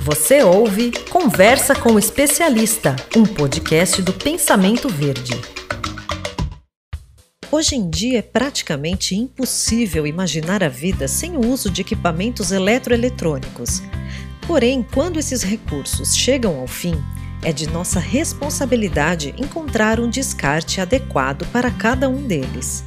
Você ouve Conversa com o Especialista, um podcast do Pensamento Verde. Hoje em dia é praticamente impossível imaginar a vida sem o uso de equipamentos eletroeletrônicos. Porém, quando esses recursos chegam ao fim, é de nossa responsabilidade encontrar um descarte adequado para cada um deles.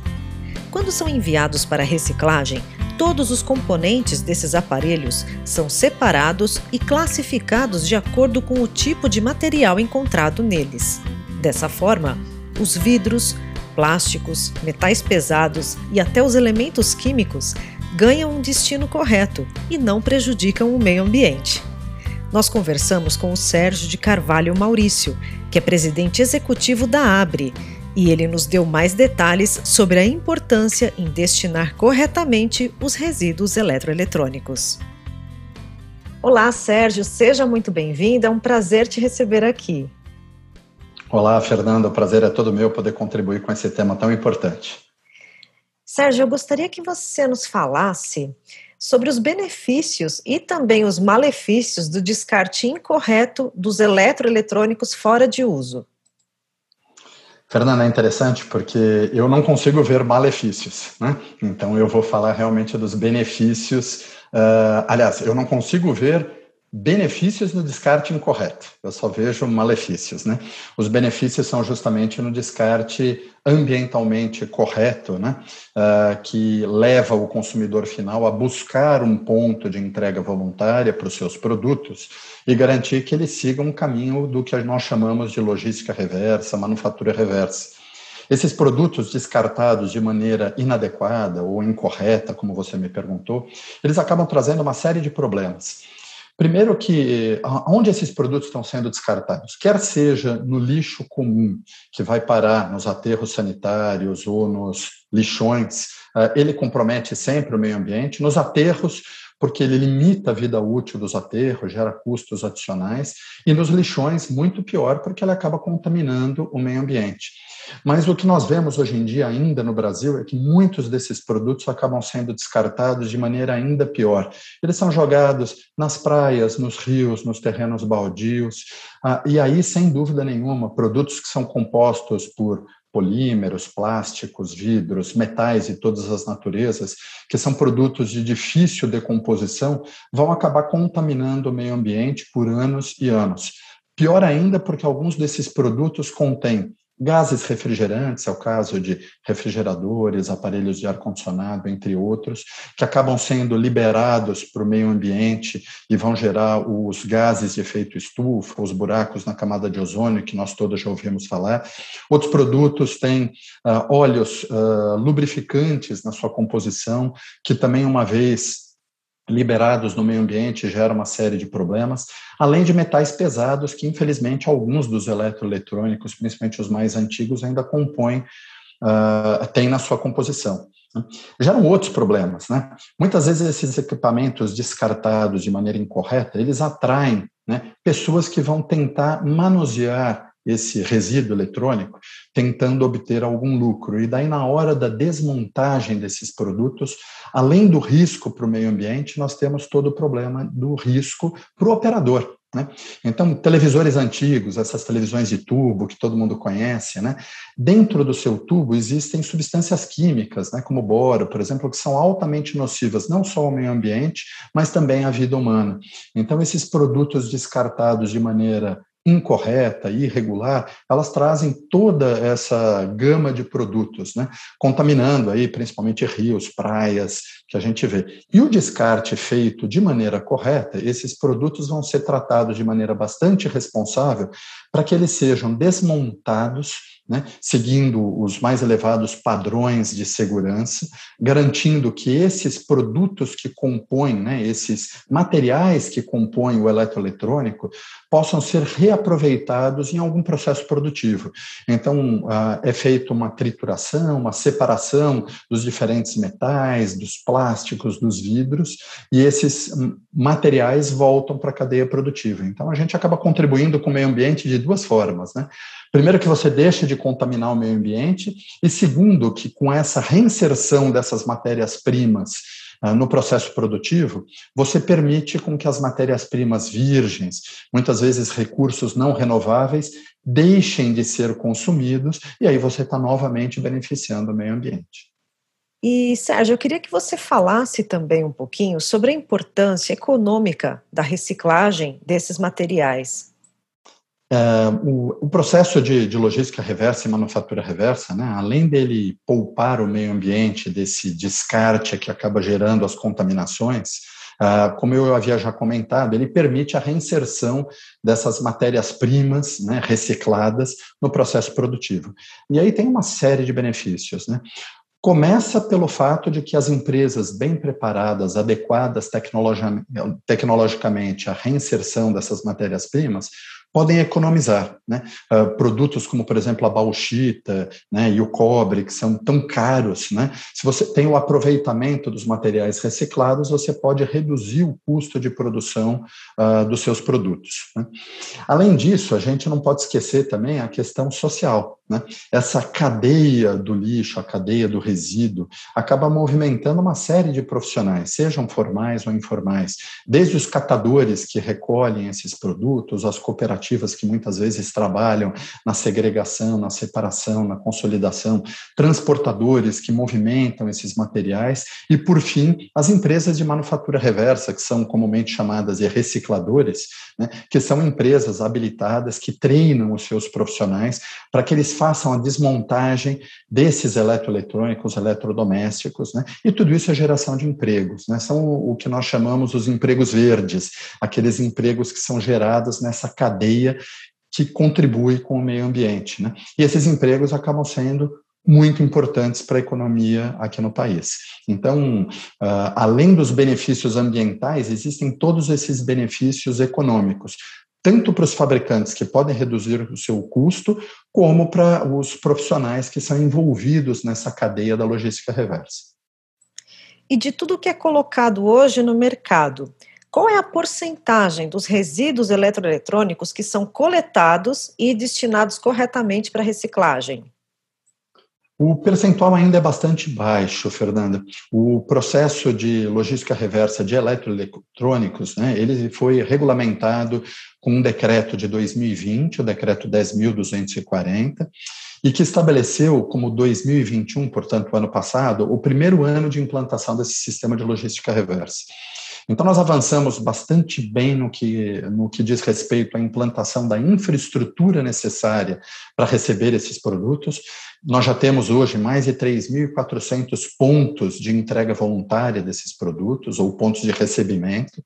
Quando são enviados para reciclagem, todos os componentes desses aparelhos são separados e classificados de acordo com o tipo de material encontrado neles. Dessa forma, os vidros, plásticos, metais pesados e até os elementos químicos ganham um destino correto e não prejudicam o meio ambiente. Nós conversamos com o Sérgio de Carvalho Maurício, que é presidente executivo da Abre, e ele nos deu mais detalhes sobre a importância em destinar corretamente os resíduos eletroeletrônicos. Olá, Sérgio, seja muito bem-vindo, é um prazer te receber aqui. Olá, Fernando, o prazer é todo meu poder contribuir com esse tema tão importante. Sérgio, eu gostaria que você nos falasse sobre os benefícios e também os malefícios do descarte incorreto dos eletroeletrônicos fora de uso. Fernanda, é interessante porque eu não consigo ver malefícios, né? Então eu vou falar realmente dos benefícios. Uh, aliás, eu não consigo ver benefícios no descarte incorreto. Eu só vejo malefícios, né? Os benefícios são justamente no descarte ambientalmente correto, né? Uh, que leva o consumidor final a buscar um ponto de entrega voluntária para os seus produtos e garantir que ele siga um caminho do que nós chamamos de logística reversa, manufatura reversa. Esses produtos descartados de maneira inadequada ou incorreta, como você me perguntou, eles acabam trazendo uma série de problemas. Primeiro que onde esses produtos estão sendo descartados, quer seja no lixo comum, que vai parar nos aterros sanitários ou nos lixões, eh, ele compromete sempre o meio ambiente. Nos aterros, porque ele limita a vida útil dos aterros, gera custos adicionais, e nos lixões, muito pior, porque ele acaba contaminando o meio ambiente. Mas o que nós vemos hoje em dia ainda no Brasil é que muitos desses produtos acabam sendo descartados de maneira ainda pior. Eles são jogados nas praias, nos rios, nos terrenos baldios, ah, e aí, sem dúvida nenhuma, produtos que são compostos por polímeros, plásticos, vidros, metais e todas as naturezas, que são produtos de difícil decomposição, vão acabar contaminando o meio ambiente por anos e anos. Pior ainda, porque alguns desses produtos contêm gases refrigerantes, é o caso de refrigeradores, aparelhos de ar-condicionado, entre outros, que acabam sendo liberados para o meio ambiente e vão gerar os gases de efeito estufa, os buracos na camada de ozônio, que nós todos já ouvimos falar. Outros produtos têm uh, óleos uh, lubrificantes na sua composição, que também, uma vez liberados no meio ambiente gera uma série de problemas, além de metais pesados que, infelizmente, alguns dos eletroeletrônicos, principalmente os mais antigos, ainda compõem, uh, têm na sua composição. Né? Geram outros problemas, né? Muitas vezes esses equipamentos descartados de maneira incorreta, eles atraem né, pessoas que vão tentar manusear esse resíduo eletrônico, tentando obter algum lucro. E daí, na hora da desmontagem desses produtos, além do risco para o meio ambiente, nós temos todo o problema do risco para o operador. Né? Então, televisores antigos, essas televisões de tubo que todo mundo conhece, né? dentro do seu tubo existem substâncias químicas, né? como boro, por exemplo, que são altamente nocivas não só ao meio ambiente, mas também à vida humana. Então, esses produtos descartados de maneira incorreta, irregular, elas trazem toda essa gama de produtos, né? contaminando aí principalmente rios, praias, que a gente vê. E o descarte feito de maneira correta, esses produtos vão ser tratados de maneira bastante responsável para que eles sejam desmontados né, seguindo os mais elevados padrões de segurança, garantindo que esses produtos que compõem, né, esses materiais que compõem o eletroeletrônico, possam ser reaproveitados em algum processo produtivo. Então, ah, é feita uma trituração, uma separação dos diferentes metais, dos plásticos, dos vidros, e esses materiais voltam para a cadeia produtiva. Então, a gente acaba contribuindo com o meio ambiente de duas formas. Né? Primeiro, que você deixe de contaminar o meio ambiente, e segundo, que com essa reinserção dessas matérias-primas uh, no processo produtivo, você permite com que as matérias-primas virgens, muitas vezes recursos não renováveis, deixem de ser consumidos e aí você está novamente beneficiando o meio ambiente. E, Sérgio, eu queria que você falasse também um pouquinho sobre a importância econômica da reciclagem desses materiais. É, o, o, processo de, de, logística reversa e manufatura reversa, né, além dele poupar o meio ambiente desse descarte que acaba gerando as contaminações, uh, como eu havia já comentado, ele permite a reinserção dessas matérias-primas né, recicladas no processo produtivo. E aí tem uma série de benefícios. Né? Começa pelo fato de que as empresas bem preparadas, adequadas tecnologicamente à reinserção dessas matérias-primas, podem economizar. Né? Uh, produtos como, por exemplo, a bauxita né, e o cobre, que são tão caros, né? se você tem o aproveitamento dos materiais reciclados, você pode reduzir o custo de produção uh, dos seus produtos. Né? Além disso, a gente não pode esquecer também a questão social. Né? Essa cadeia do lixo, a cadeia do resíduo, acaba movimentando uma série de profissionais, sejam formais ou informais, desde os catadores que recolhem esses produtos, as cooperativas que muitas vezes trabalham na segregação, na separação, na consolidação, transportadores que movimentam esses materiais e, por fim, as empresas de manufatura reversa, que são comumente chamadas de recicladores, né? que são empresas habilitadas que treinam os seus profissionais para que eles façam a desmontagem desses eletroeletrônicos, eletrodomésticos, né? E tudo isso é geração de empregos, né? São o que nós chamamos os empregos verdes, aqueles empregos que são gerados nessa cadeia que contribui com o meio ambiente, né? E esses empregos acabam sendo muito importantes para a economia aqui no país. Então, uh, além dos benefícios ambientais, existem todos esses benefícios econômicos tanto para os fabricantes que podem reduzir o seu custo, como para os profissionais que são envolvidos nessa cadeia da logística reversa. E de tudo que é colocado hoje no mercado, qual é a porcentagem dos resíduos eletroeletrônicos que são coletados e destinados corretamente para reciclagem? O percentual ainda é bastante baixo, Fernanda. O processo de logística reversa de eletroeletrônicos, né, ele foi regulamentado com um decreto de 2020, o decreto 10.240, e que estabeleceu como 2021, portanto, o ano passado, o primeiro ano de implantação desse sistema de logística reversa. Então, nós avançamos bastante bem no que, no que diz respeito à implantação da infraestrutura necessária para receber esses produtos. Nós já temos hoje mais de 3.400 pontos de entrega voluntária desses produtos, ou pontos de recebimento.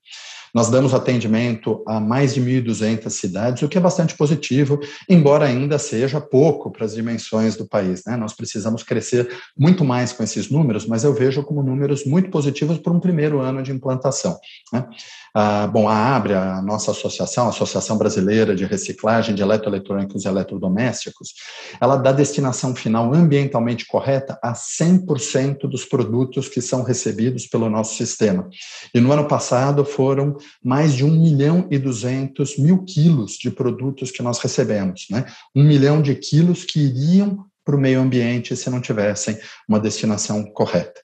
Nós damos atendimento a mais de 1.200 cidades, o que é bastante positivo, embora ainda seja pouco para as dimensões do país. Né? Nós precisamos crescer muito mais com esses números, mas eu vejo como números muito positivos para um primeiro ano de implantação. Né? Ah, bom, a ABRE, a nossa associação, a Associação Brasileira de Reciclagem de Eletroeletrônicos e Eletrodomésticos, ela dá destinação final ambientalmente correta a 100% dos produtos que são recebidos pelo nosso sistema. E no ano passado foram mais de 1 milhão e 200 mil quilos de produtos que nós recebemos, né? 1 milhão de quilos que iriam para o meio ambiente se não tivessem uma destinação correta.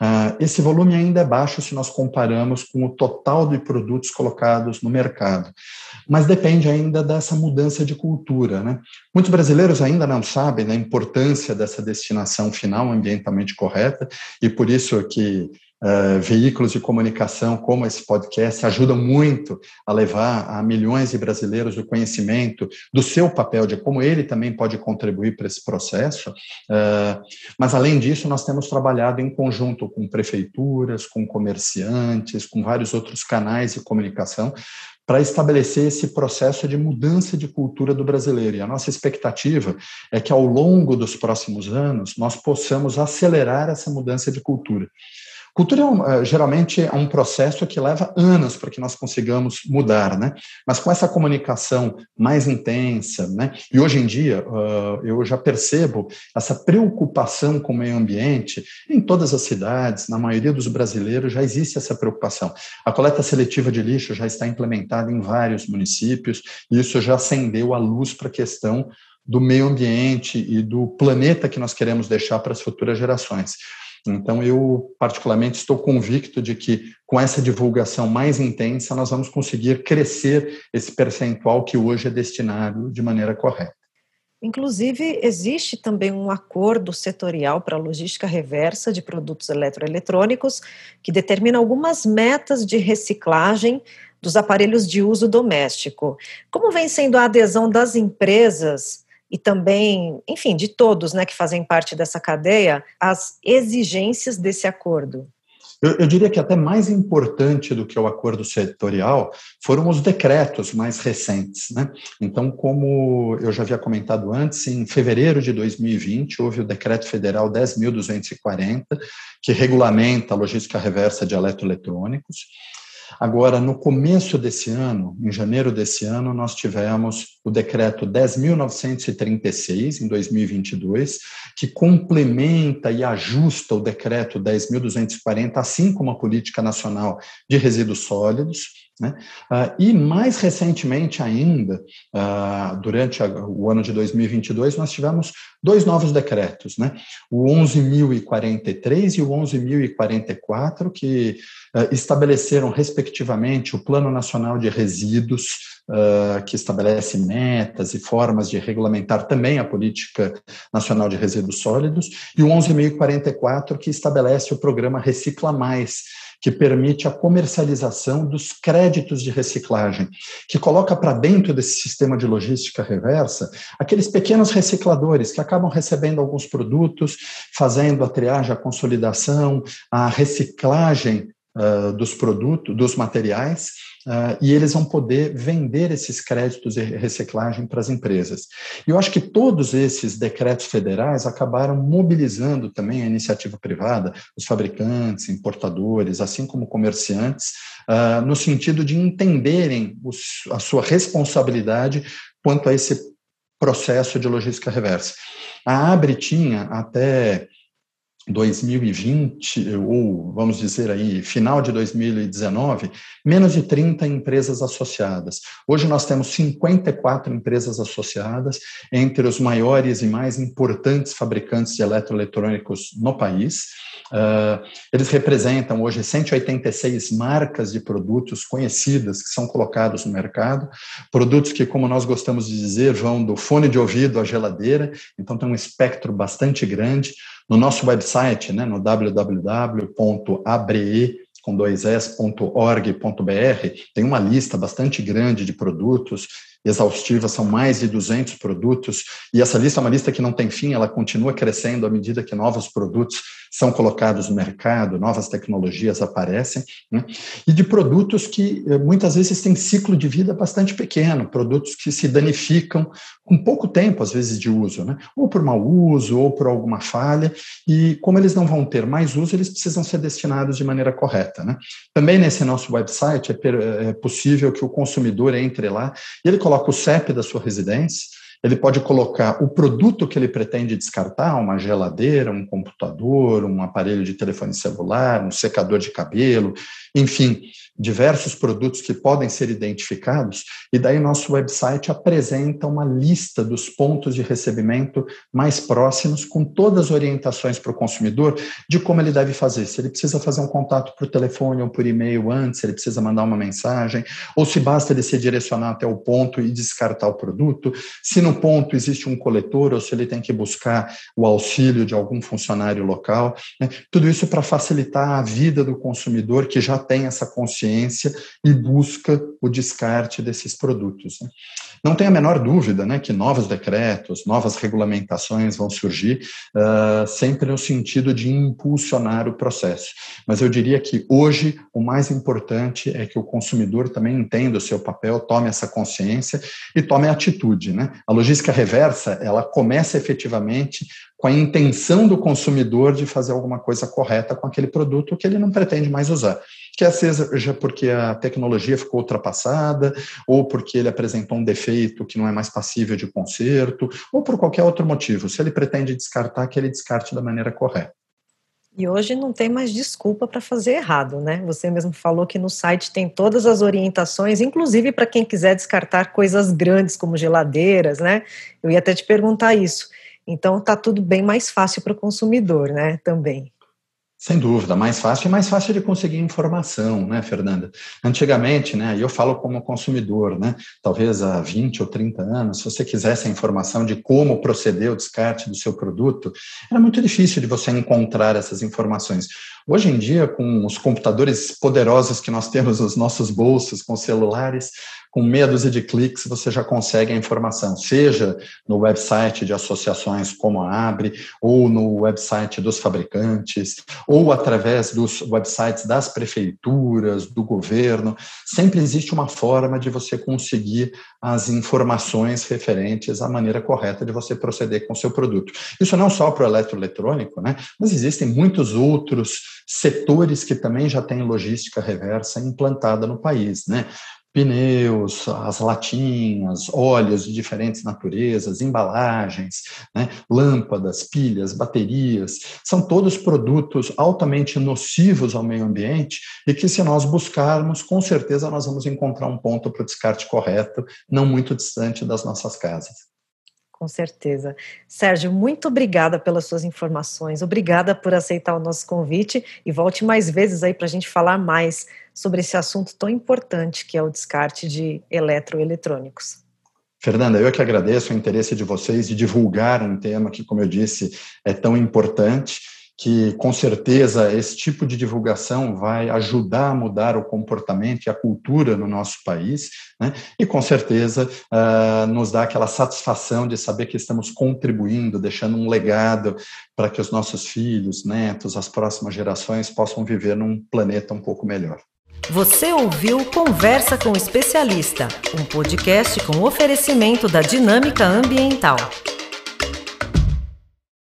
Uh, esse volume ainda é baixo se nós comparamos com o total de produtos colocados no mercado, mas depende ainda dessa mudança de cultura. Né? Muitos brasileiros ainda não sabem da importância dessa destinação final ambientalmente correta, e por isso que Uh, veículos de comunicação como esse podcast ajudam muito a levar a milhões de brasileiros o conhecimento do seu papel, de como ele também pode contribuir para esse processo. Uh, mas, além disso, nós temos trabalhado em conjunto com prefeituras, com comerciantes, com vários outros canais de comunicação para estabelecer esse processo de mudança de cultura do brasileiro. E a nossa expectativa é que, ao longo dos próximos anos, nós possamos acelerar essa mudança de cultura. Cultura eh, geralmente é um processo que leva anos para que nós consigamos mudar, né? Mas com essa comunicação mais intensa, né? E hoje em dia uh, eu já percebo essa preocupação com o meio ambiente em todas as cidades, na maioria dos brasileiros já existe essa preocupação. A coleta seletiva de lixo já está implementada em vários municípios e isso já acendeu a luz para a questão do meio ambiente e do planeta que nós queremos deixar para as futuras gerações. Então, eu particularmente estou convicto de que com essa divulgação mais intensa, nós vamos conseguir crescer esse percentual que hoje é destinado de maneira correta. Inclusive, existe também um acordo setorial para a logística reversa de produtos eletroeletrônicos que determina algumas metas de reciclagem dos aparelhos de uso doméstico. Como vem sendo a adesão das empresas e também, enfim, de todos né, que fazem parte dessa cadeia, às exigências desse acordo? Eu, eu, diria que até mais importante do que o acordo setorial foram os decretos mais recentes. Né? Então, como eu já havia comentado antes, em fevereiro de 2020 houve o decreto federal 10.240, que regulamenta a logística reversa de eletroeletrônicos. Agora, no começo desse ano, em janeiro desse ano, nós tivemos o decreto 10.936, em 2022, que complementa e ajusta o decreto 10.240, assim como a Política Nacional de Resíduos Sólidos. Né? Uh, e mais recentemente ainda, uh, durante a, o ano de 2022, nós tivemos dois novos decretos, né? o 11.043 e o 11.044, que uh, estabeleceram, respectivamente, o Plano Nacional de Resíduos, que estabelece metas e formas de regulamentar também a Política Nacional de Resíduos Sólidos, e o 11.044, que estabelece o programa Recicla Mais, que permite a comercialização dos créditos de reciclagem, que coloca para dentro desse sistema de logística reversa aqueles pequenos recicladores que acabam recebendo alguns produtos, fazendo a triagem, a consolidação, a reciclagem uh, dos produtos, dos materiais Uh, e eles vão poder vender esses créditos de reciclagem para as empresas. E eu acho que todos esses decretos federais acabaram mobilizando também a iniciativa privada, os fabricantes, importadores, assim como comerciantes, uh, no sentido de entenderem os, a sua responsabilidade quanto a esse processo de logística reversa. A Abre tinha até 2020, ou vamos dizer aí, final de 2019, menos de 30 empresas associadas. Hoje nós temos 54 empresas associadas, entre os maiores e mais importantes fabricantes de eletroeletrônicos no país. Uh, eles representam hoje 186 marcas de produtos conhecidas que são colocados no mercado, produtos que, como nós gostamos de dizer, vão do fone de ouvido à geladeira, então tem um espectro bastante grande. No nosso website, né, no www.abre com dois s.org.br, tem uma lista bastante grande de produtos exaustiva, são mais de 200 produtos, e essa lista é uma lista que não tem fim, ela continua crescendo à medida que novos produtos são colocados no mercado, novas tecnologias aparecem, né? e de produtos que eh, muitas vezes têm ciclo de vida bastante pequeno, produtos que se danificam com pouco tempo, às vezes, de uso, né? ou por mau uso, ou por alguma falha, e como eles não vão ter mais uso, eles precisam ser destinados de maneira correta. Né? Também nesse nosso website é, é possível que o consumidor entre lá e ele coloque o CEP da sua residência, ele pode colocar o produto que ele pretende descartar, uma geladeira, um computador, um aparelho de telefone celular, um secador de cabelo, enfim, diversos produtos que podem ser identificados, e daí nosso website apresenta uma lista dos pontos de recebimento mais próximos, com todas as orientações para o consumidor de como ele deve fazer. Se ele precisa fazer um contato por telefone ou por e-mail antes, se ele precisa mandar uma mensagem, ou se basta ele se direcionar até o ponto e descartar o produto, se no ponto existe um coletor ou se ele tem que buscar o auxílio de algum funcionário local. Né? Tudo isso para facilitar a vida do consumidor que já tem essa consciência e busca o descarte desses produtos. Né? Não tem a menor dúvida né, que novos decretos, novas regulamentações vão surgir, uh, sempre no sentido de impulsionar o processo. Mas eu diria que hoje o mais importante é que o consumidor também entenda o seu papel, tome essa consciência e tome atitude. Né? A logística reversa, ela começa efetivamente com a intenção do consumidor de fazer alguma coisa correta com aquele produto que ele não pretende mais usar quer seja porque a tecnologia ficou ultrapassada, ou porque ele apresentou um defeito que não é mais passível de conserto, ou por qualquer outro motivo. Se ele pretende descartar, que ele descarte da maneira correta. E hoje não tem mais desculpa para fazer errado, né? Você mesmo falou que no site tem todas as orientações, inclusive para quem quiser descartar coisas grandes como geladeiras, né? Eu ia até te perguntar isso. Então tá tudo bem mais fácil para o consumidor, né? Também. Sem dúvida, mais fácil e mais fácil de conseguir informação, né, Fernanda? Antigamente, né, eu falo como consumidor, né, talvez há 20 ou 30 anos, se você quisesse a informação de como proceder o descarte do seu produto, era muito difícil de você encontrar essas informações. Hoje em dia, com os computadores poderosos que nós temos nos nossos bolsos, com celulares, com meia dúzia de cliques você já consegue a informação, seja no website de associações como a Abre, ou no website dos fabricantes, ou através dos websites das prefeituras, do governo. Sempre existe uma forma de você conseguir as informações referentes à maneira correta de você proceder com o seu produto. Isso não só para o eletroeletrônico, né? mas existem muitos outros setores que também já têm logística reversa implantada no país. Né? Pneus, as latinhas, óleos de diferentes naturezas, embalagens, né, lâmpadas, pilhas, baterias, são todos produtos altamente nocivos ao meio ambiente e que, se nós buscarmos, com certeza nós vamos encontrar um ponto para o descarte correto, não muito distante das nossas casas. Com certeza. Sérgio, muito obrigada pelas suas informações, obrigada por aceitar o nosso convite e volte mais vezes aí para a gente falar mais sobre esse assunto tão importante que é o descarte de eletroeletrônicos. Fernanda, eu que agradeço o interesse de vocês de divulgar um tema que, como eu disse, é tão importante que com certeza esse tipo de divulgação vai ajudar a mudar o comportamento e a cultura no nosso país, né? e com certeza uh, nos dá aquela satisfação de saber que estamos contribuindo, deixando um legado para que os nossos filhos, netos, as próximas gerações possam viver num planeta um pouco melhor. Você ouviu Conversa com o Especialista, um podcast com oferecimento da Dinâmica Ambiental.